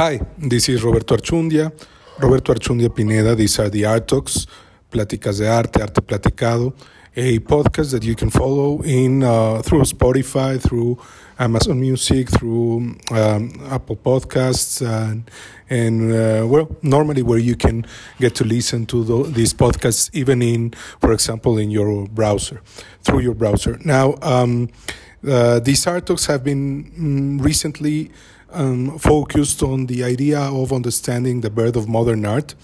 Hi, this is Roberto Archundia. Roberto Archundia Pineda. These are the Art Talks, Pláticas de Arte, Arte Platicado, a podcast that you can follow in uh, through Spotify, through Amazon Music, through um, Apple Podcasts, and, and uh, well, normally where you can get to listen to the, these podcasts, even in, for example, in your browser, through your browser. Now, um, uh, these art talks have been mm, recently um, focused on the idea of understanding the birth of modern art.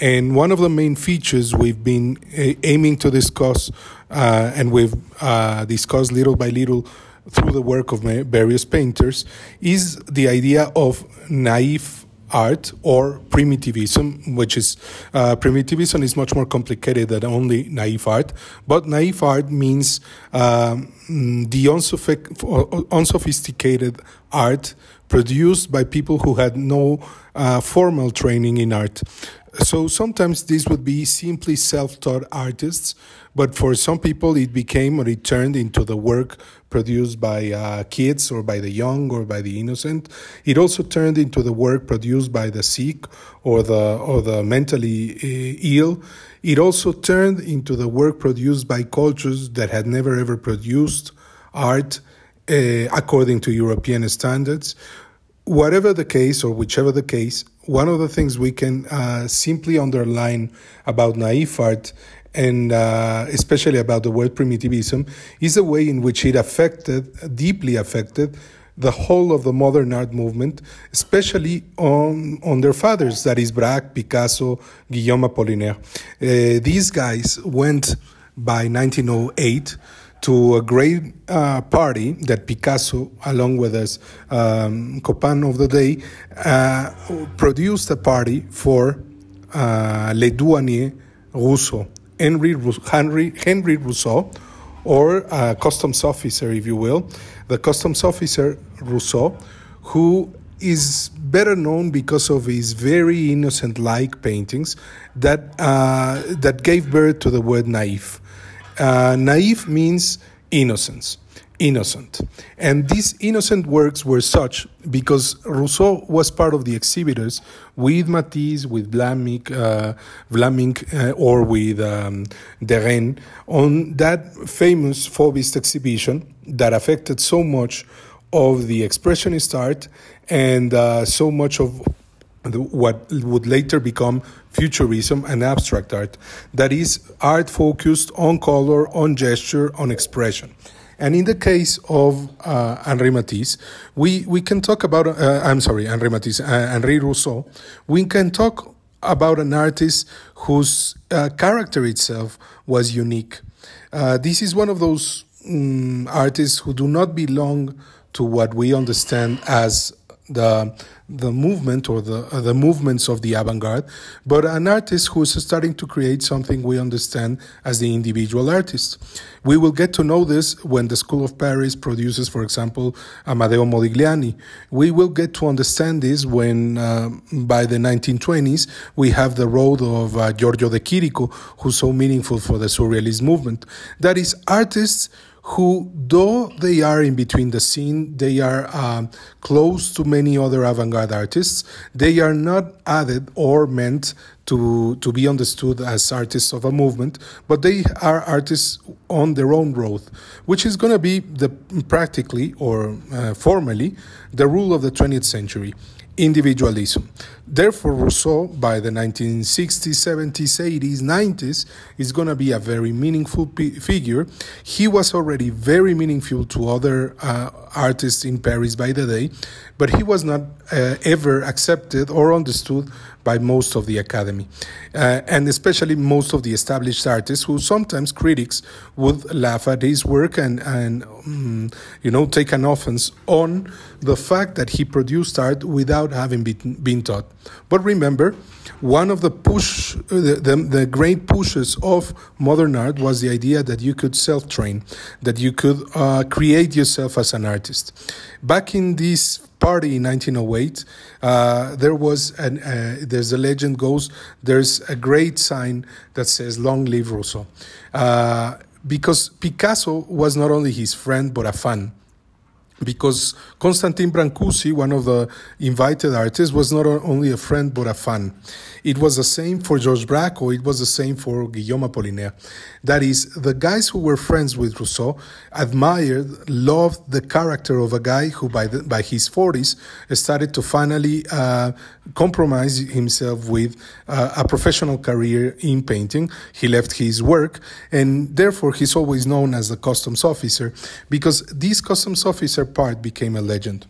And one of the main features we've been aiming to discuss, uh, and we've uh, discussed little by little through the work of various painters, is the idea of naive art or primitivism, which is uh, primitivism is much more complicated than only naive art. But naive art means um, the unsophisticated art produced by people who had no uh, formal training in art. So sometimes these would be simply self taught artists, but for some people it became or it turned into the work produced by uh, kids or by the young or by the innocent. It also turned into the work produced by the sick or the, or the mentally uh, ill. It also turned into the work produced by cultures that had never ever produced art uh, according to European standards whatever the case or whichever the case, one of the things we can uh, simply underline about naive art and uh, especially about the word primitivism is the way in which it affected, deeply affected, the whole of the modern art movement, especially on, on their fathers, that is Braque, Picasso, Guillaume Apollinaire. Uh, these guys went by 1908 to a great uh, party that Picasso, along with his um, copain of the day, uh, produced a party for uh, Le Douanier Rousseau, Henry, Henry, Henry Rousseau, or a customs officer, if you will, the customs officer Rousseau, who is better known because of his very innocent-like paintings that uh, that gave birth to the word naive. Uh, naive means innocence, innocent. And these innocent works were such because Rousseau was part of the exhibitors with Matisse, with Vlaminck, uh, Vlaminck uh, or with um, Derain on that famous Fauvist exhibition that affected so much of the expressionist art and uh, so much of what would later become futurism and abstract art. That is, art focused on color, on gesture, on expression. And in the case of uh, Henri Matisse, we, we can talk about, uh, I'm sorry, Henri Matisse, uh, Henri Rousseau, we can talk about an artist whose uh, character itself was unique. Uh, this is one of those um, artists who do not belong to what we understand as the the movement or the uh, the movements of the avant-garde, but an artist who is starting to create something we understand as the individual artist. We will get to know this when the School of Paris produces, for example, Amedeo Modigliani. We will get to understand this when, uh, by the 1920s, we have the road of uh, Giorgio de Chirico, who's so meaningful for the Surrealist movement. That is, artists who, though they are in between the scene, they are um, close to many other avant garde artists, they are not added or meant to, to be understood as artists of a movement, but they are artists on their own road, which is going to be the practically or uh, formally the rule of the 20th century individualism. Therefore, Rousseau, by the 1960s, 70s, 80s, 90s, is going to be a very meaningful p- figure. He was already very meaningful to other uh, artists in Paris by the day, but he was not uh, ever accepted or understood by most of the academy, uh, and especially most of the established artists, who sometimes critics would laugh at his work and and um, you know take an offense on the fact that he produced art without having been, been taught. But remember, one of the push, the, the, the, great pushes of modern art was the idea that you could self-train, that you could uh, create yourself as an artist. Back in this party in 1908, uh, there was an, uh, there's a legend goes, there's a great sign that says "Long live Rousseau," uh, because Picasso was not only his friend but a fan. Because Constantin Brancusi, one of the invited artists, was not only a friend but a fan. It was the same for Georges Braque, or it was the same for Guillaume Apollinaire. That is, the guys who were friends with Rousseau admired, loved the character of a guy who, by the, by his forties, started to finally uh, compromise himself with uh, a professional career in painting. He left his work, and therefore he's always known as the customs officer because this customs officer part became a legend.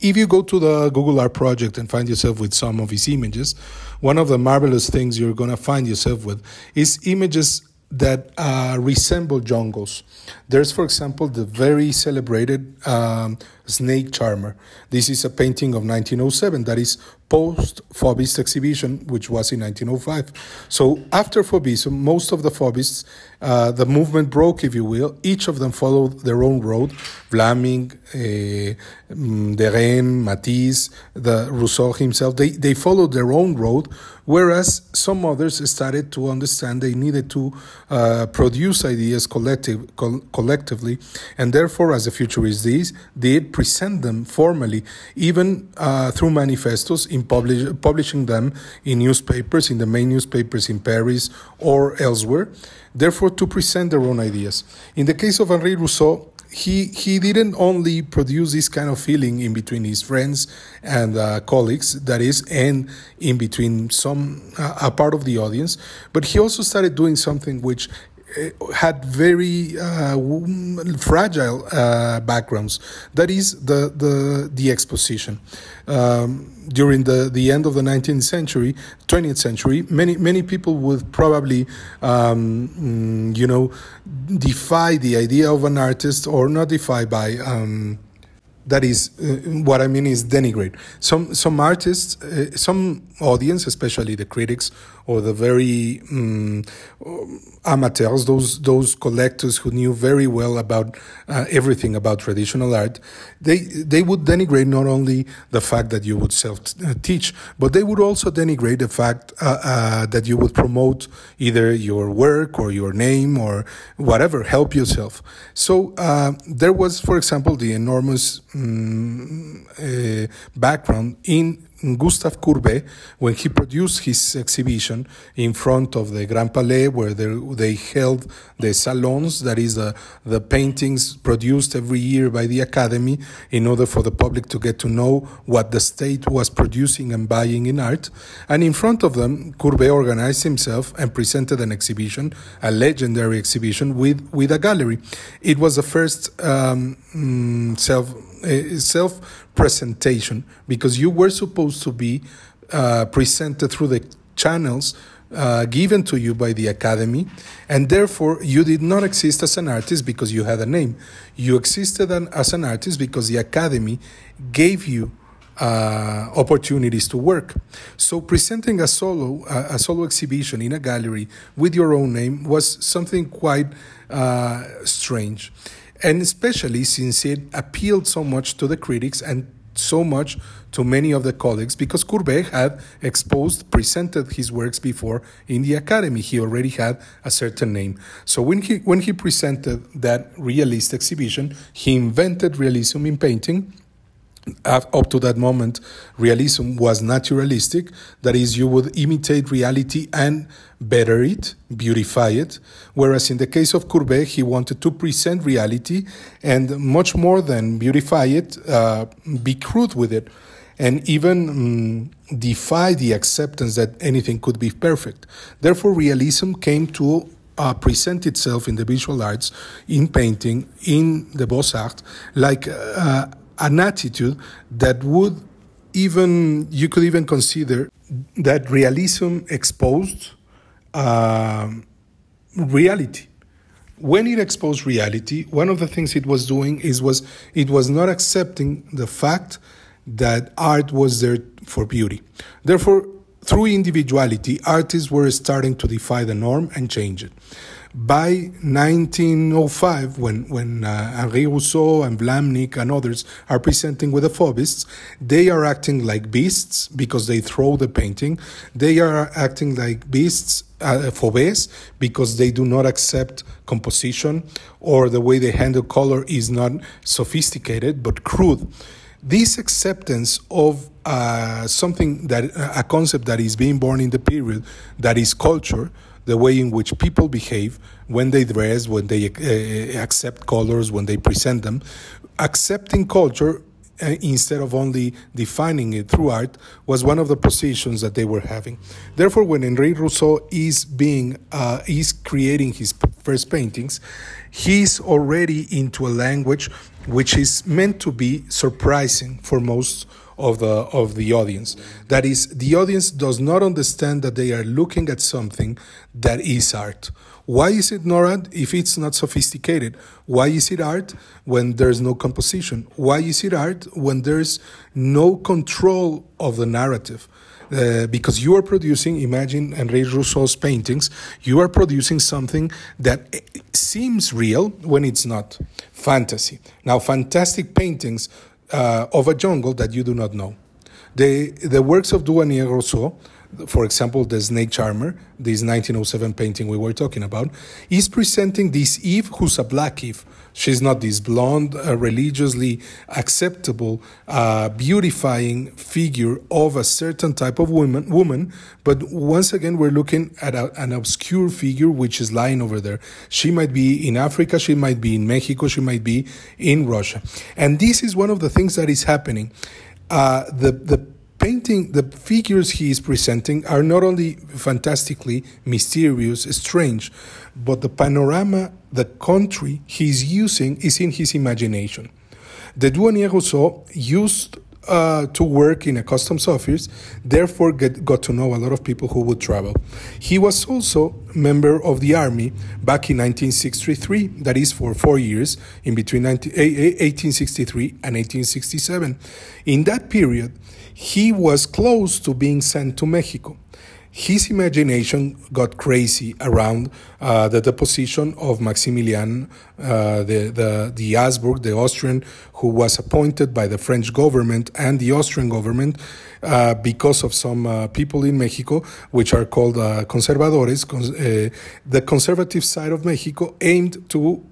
If you go to the Google Art project and find yourself with some of his images, one of the marvelous things you're going to find yourself with is images that uh, resemble jungles. There's, for example, the very celebrated um, Snake Charmer. This is a painting of 1907 that is post Fauvist exhibition, which was in 1905. So after Fauvism, most of the Fauvists, uh, the movement broke, if you will. Each of them followed their own road. Vlaminck, uh, Derain, Matisse, the Rousseau himself, they, they followed their own road, whereas some others started to understand they needed to uh, produce ideas collective, co- collectively, and therefore, as the futurists did, present them formally, even uh, through manifestos in publish, publishing them in newspapers, in the main newspapers in Paris or elsewhere, therefore to present their own ideas. In the case of Henri Rousseau, he he didn't only produce this kind of feeling in between his friends and uh, colleagues that is and in between some uh, a part of the audience but he also started doing something which had very uh, fragile uh, backgrounds. That is the the the exposition. Um, during the, the end of the 19th century, 20th century, many many people would probably, um, mm, you know, defy the idea of an artist or not defy by. Um, that is uh, what I mean is denigrate. Some some artists, uh, some audience, especially the critics or the very um, amateurs, those those collectors who knew very well about uh, everything about traditional art, they they would denigrate not only the fact that you would self teach, but they would also denigrate the fact uh, uh, that you would promote either your work or your name or whatever, help yourself. So uh, there was, for example, the enormous um, background in Gustave Courbet when he produced his exhibition in front of the Grand Palais, where they held the salons, that is, the, the paintings produced every year by the Academy, in order for the public to get to know what the state was producing and buying in art. And in front of them, Courbet organized himself and presented an exhibition, a legendary exhibition with, with a gallery. It was the first um, mm, self uh, self presentation because you were supposed to be uh, presented through the channels uh, given to you by the academy, and therefore you did not exist as an artist because you had a name. You existed an, as an artist because the academy gave you uh, opportunities to work. So presenting a solo uh, a solo exhibition in a gallery with your own name was something quite uh, strange and especially since it appealed so much to the critics and so much to many of the colleagues because Courbet had exposed, presented his works before in the academy. He already had a certain name. So when he when he presented that realist exhibition, he invented realism in painting up to that moment, realism was naturalistic. That is, you would imitate reality and better it, beautify it. Whereas in the case of Courbet, he wanted to present reality and much more than beautify it, uh, be crude with it, and even um, defy the acceptance that anything could be perfect. Therefore, realism came to uh, present itself in the visual arts, in painting, in the Beaux Arts, like. Uh, an attitude that would even you could even consider that realism exposed uh, reality. When it exposed reality one of the things it was doing is was it was not accepting the fact that art was there for beauty. Therefore through individuality artists were starting to defy the norm and change it By 1905, when, when uh, Henri Rousseau and Vlaminck and others are presenting with the Fauvists, they are acting like beasts because they throw the painting. They are acting like beasts uh, Fauves because they do not accept composition or the way they handle color is not sophisticated but crude. This acceptance of uh, something that a concept that is being born in the period that is culture the way in which people behave when they dress, when they uh, accept colors, when they present them. Accepting culture uh, instead of only defining it through art was one of the positions that they were having. Therefore, when Henri Rousseau is being uh, is creating his first paintings, he's already into a language which is meant to be surprising for most of the of the audience. That is, the audience does not understand that they are looking at something that is art. Why is it not art if it's not sophisticated? Why is it art when there's no composition? Why is it art when there's no control of the narrative? Uh, because you are producing, imagine Henri Rousseau's paintings, you are producing something that seems real when it's not fantasy. Now, fantastic paintings uh, of a jungle that you do not know. The, the works of Douanier Rousseau, for example, the Snake Charmer, this 1907 painting we were talking about, is presenting this Eve who's a black Eve. She's not this blonde, uh, religiously acceptable, uh, beautifying figure of a certain type of woman, woman. But once again, we're looking at a, an obscure figure which is lying over there. She might be in Africa, she might be in Mexico, she might be in Russia. And this is one of the things that is happening. Uh, the, the painting, the figures he is presenting are not only fantastically mysterious, strange, but the panorama, the country he's using is in his imagination. The Douanier Rousseau used uh, to work in a customs office, therefore get, got to know a lot of people who would travel. He was also member of the army back in 1963, that is for four years, in between 19, 1863 and 1867. In that period, he was close to being sent to Mexico his imagination got crazy around uh, the deposition of Maximilian, uh, the, the, the Habsburg, the Austrian, who was appointed by the French government and the Austrian government uh, because of some uh, people in Mexico, which are called uh, conservadores. Uh, the conservative side of Mexico aimed to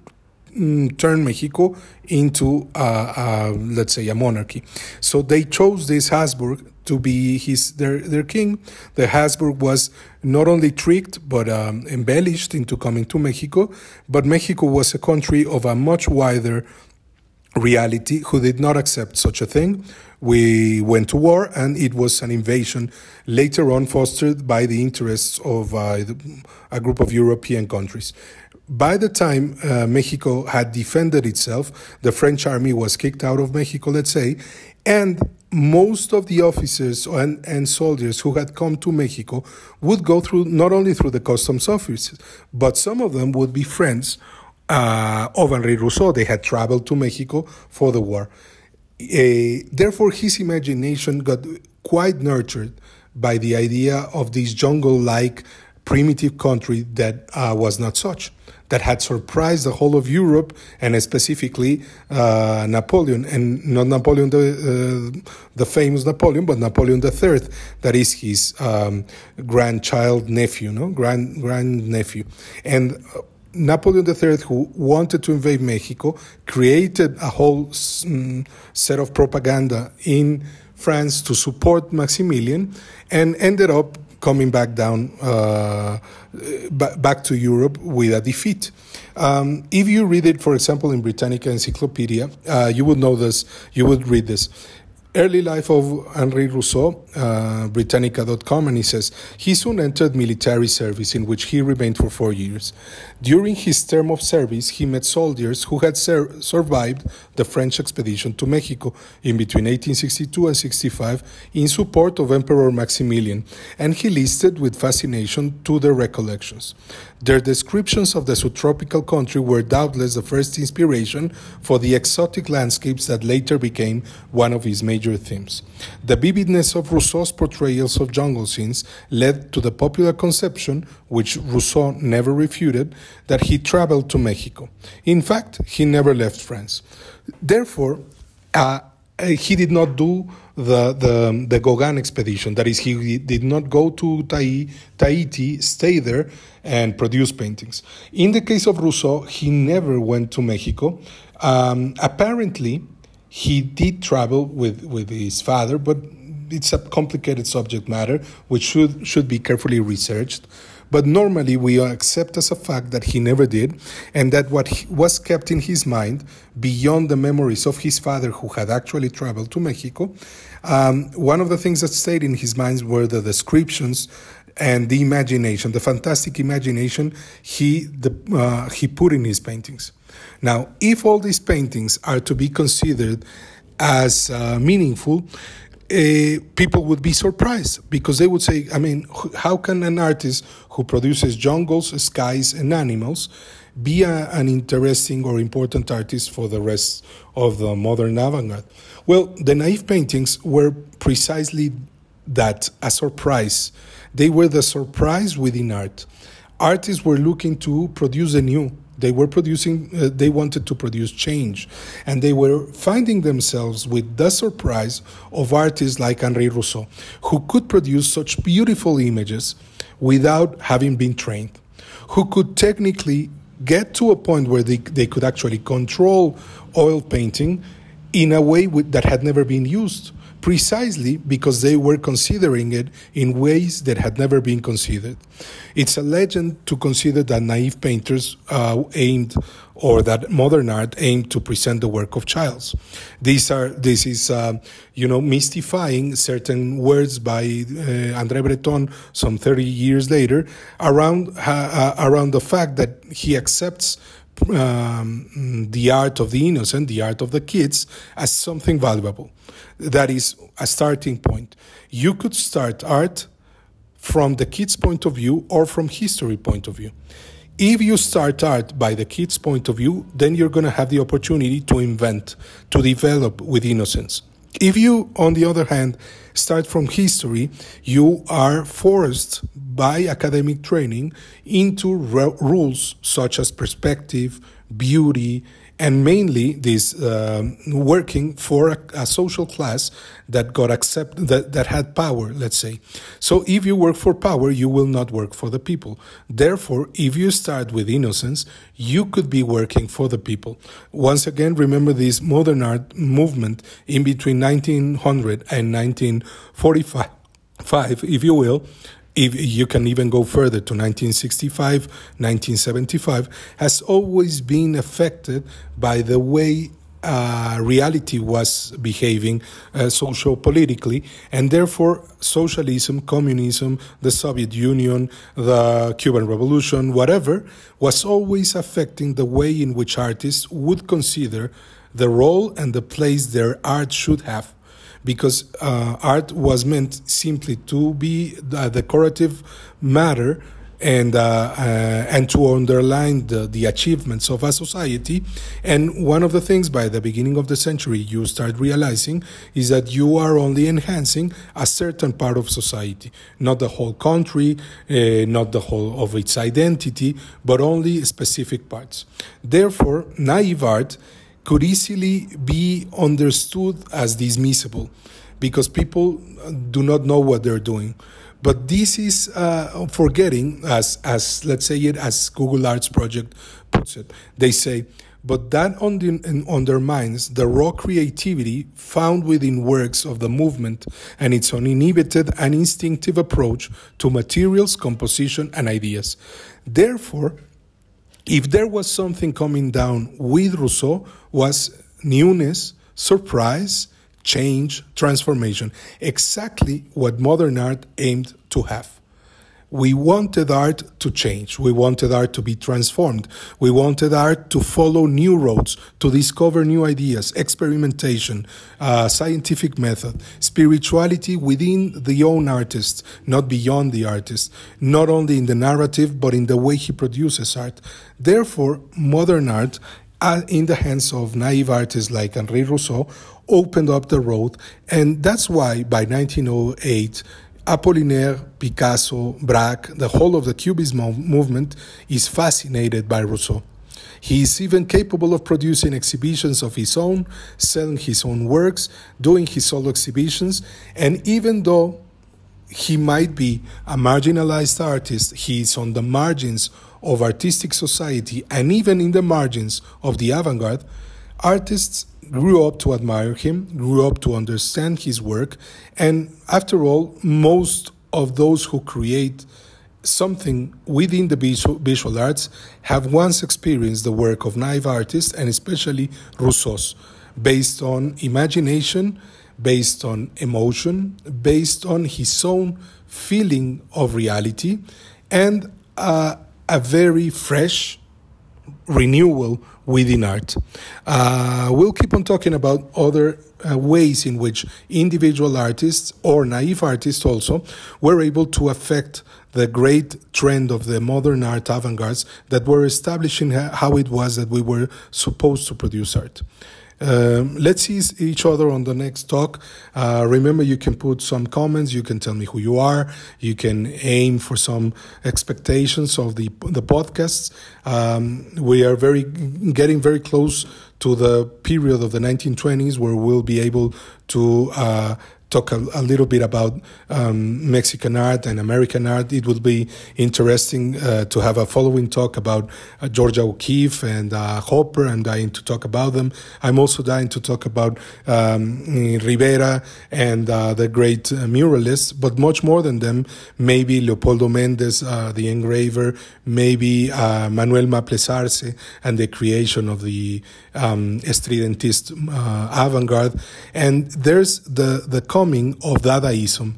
mm, turn Mexico into, let's say, a monarchy. So they chose this Habsburg to be his their their king. The Habsburg was not only tricked but um, embellished into coming to Mexico, but Mexico was a country of a much wider reality who did not accept such a thing. We went to war, and it was an invasion later on fostered by the interests of uh, a group of European countries. By the time uh, Mexico had defended itself, the French army was kicked out of Mexico, let's say, and most of the officers and, and soldiers who had come to Mexico would go through not only through the customs offices, but some of them would be friends uh, of Henri Rousseau. They had traveled to Mexico for the war. Uh, therefore, his imagination got quite nurtured by the idea of this jungle like primitive country that uh, was not such that had surprised the whole of Europe and specifically uh, Napoleon, and not Napoleon the uh, the famous Napoleon, but Napoleon III, that is his um, grandchild nephew, no grand grand nephew, and. Uh, Napoleon III, who wanted to invade Mexico, created a whole um, set of propaganda in France to support Maximilian and ended up coming back down uh, back to Europe with a defeat. Um, if you read it, for example, in Britannica Encyclopedia, uh, you would know this. You would read this. Early life of Henri Rousseau, uh, Britannica.com, and he says he soon entered military service in which he remained for four years. During his term of service, he met soldiers who had ser- survived the French expedition to Mexico in between 1862 and 65 in support of Emperor Maximilian, and he listened with fascination to their recollections. Their descriptions of the subtropical country were doubtless the first inspiration for the exotic landscapes that later became one of his major major themes. The vividness of Rousseau's portrayals of jungle scenes led to the popular conception, which Rousseau never refuted, that he traveled to Mexico. In fact, he never left France. Therefore, uh, he did not do the, the, the Gauguin expedition. That is, he did not go to Tahiti, stay there, and produce paintings. In the case of Rousseau, he never went to Mexico. Um, apparently, he did travel with, with his father, but it's a complicated subject matter which should, should be carefully researched. But normally we accept as a fact that he never did, and that what was kept in his mind, beyond the memories of his father who had actually traveled to Mexico, um, one of the things that stayed in his mind were the descriptions and the imagination, the fantastic imagination he, the, uh, he put in his paintings. Now, if all these paintings are to be considered as uh, meaningful, uh, people would be surprised because they would say, I mean, how can an artist who produces jungles, skies, and animals be a, an interesting or important artist for the rest of the modern avant garde? Well, the naive paintings were precisely that a surprise. They were the surprise within art. Artists were looking to produce a new, they were producing, uh, they wanted to produce change. And they were finding themselves with the surprise of artists like Henri Rousseau, who could produce such beautiful images without having been trained, who could technically get to a point where they, they could actually control oil painting in a way that had never been used precisely because they were considering it in ways that had never been considered. It's a legend to consider that naive painters uh, aimed or that modern art aimed to present the work of Childs. These are this is uh, you know mystifying certain words by uh, André Breton some 30 years later around uh, around the fact that he accepts um, the art of the innocent, the art of the kids, as something valuable. That is a starting point. You could start art from the kids' point of view or from history point of view. If you start art by the kids' point of view, then you're going to have the opportunity to invent, to develop with innocence. If you, on the other hand, start from history, you are forced by academic training into rules such as perspective, beauty, and mainly this uh, working for a, a, social class that got accept that, that had power let's say. So if you work for power you will not work for the people. Therefore if you start with innocence you could be working for the people. Once again remember this modern art movement in between 1900 and 1945 if you will if you can even go further to 1965, 1975, has always been affected by the way uh, reality was behaving uh, social politically, and therefore socialism, communism, the Soviet Union, the Cuban Revolution, whatever, was always affecting the way in which artists would consider the role and the place their art should have because uh, art was meant simply to be decorative matter and uh, uh, and to underline the, the achievements of a society. And one of the things by the beginning of the century you start realizing is that you are only enhancing a certain part of society, not the whole country, uh, not the whole of its identity, but only specific parts. Therefore, naive art could easily be understood as dismissible because people do not know what they're doing. But this is uh, forgetting, as, as let's say it, as Google Arts Project puts it. They say, but that undermines the raw creativity found within works of the movement and its uninhibited and instinctive approach to materials, composition, and ideas. Therefore, if there was something coming down with Rousseau was newness, surprise, change, transformation, exactly what modern art aimed to have. We wanted art to change. We wanted art to be transformed. We wanted art to follow new roads, to discover new ideas, experimentation, uh, scientific method, spirituality within the own artist, not beyond the artist, not only in the narrative, but in the way he produces art. Therefore, modern art Uh, in the hands of naive artists like Henri Rousseau opened up the road. And that's why by 1908, Apollinaire, Picasso, Braque, the whole of the Cubism movement is fascinated by Rousseau. He is even capable of producing exhibitions of his own, selling his own works, doing his solo exhibitions, and even though he might be a marginalized artist, he is on the margins of artistic society and even in the margins of the avant garde, artists grew up to admire him, grew up to understand his work, and after all, most of those who create something within the visual, arts have once experienced the work of naive artists and especially Rousseau's, based on imagination, based on emotion, based on his own feeling of reality, and uh, a very fresh renewal within art. Uh, we'll keep on talking about other uh, ways in which individual artists or naive artists also were able to affect the great trend of the modern art avant gardes that were establishing how it was that we were supposed to produce art. Um, let's see each other on the next talk. Uh, remember, you can put some comments. You can tell me who you are. You can aim for some expectations of the the podcasts. Um, we are very getting very close to the period of the 1920s where we'll be able to uh, talk a, a little bit about um, Mexican art and American art. It would be interesting uh, to have a following talk about uh, Georgia O'Keeffe and uh, Hopper. I'm dying to talk about them. I'm also dying to talk about um, Rivera and uh, the great uh, muralists, but much more than them, maybe Leopoldo Mendez, uh, the engraver, maybe Manuel Maples Arce and the creation of the um, estridentist avant-garde. And there's the, the coming of Dadaism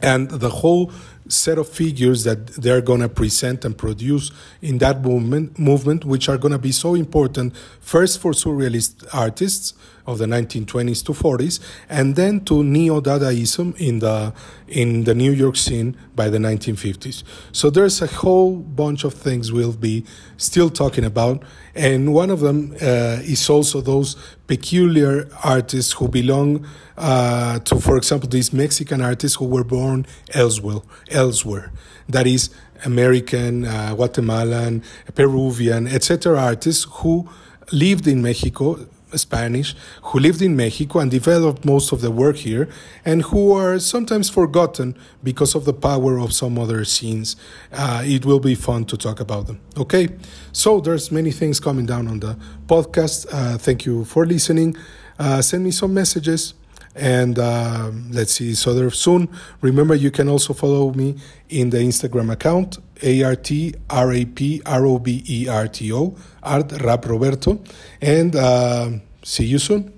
and the whole set of figures that they're going to present and produce in that movement, movement which are going to be so important first for surrealist artists of the 1920s to 40s and then to neo-dadaism in the in the New York scene by the 1950s so there's a whole bunch of things we'll be still talking about and one of them uh, is also those peculiar artists who belong uh, to for example these Mexican artists who were born elsewhere elsewhere that is American, uh, Guatemalan, Peruvian, etc. artists who lived in Mexico, Spanish, who lived in Mexico and developed most of the work here, and who are sometimes forgotten because of the power of some other scenes. Uh, it will be fun to talk about them. Okay, so there's many things coming down on the podcast. Uh, thank you for listening. Uh, send me some messages and uh, let's see each other soon. Remember, you can also follow me in the Instagram account A R T R A P R O B E R T O Art Rap Roberto, and uh, see you soon.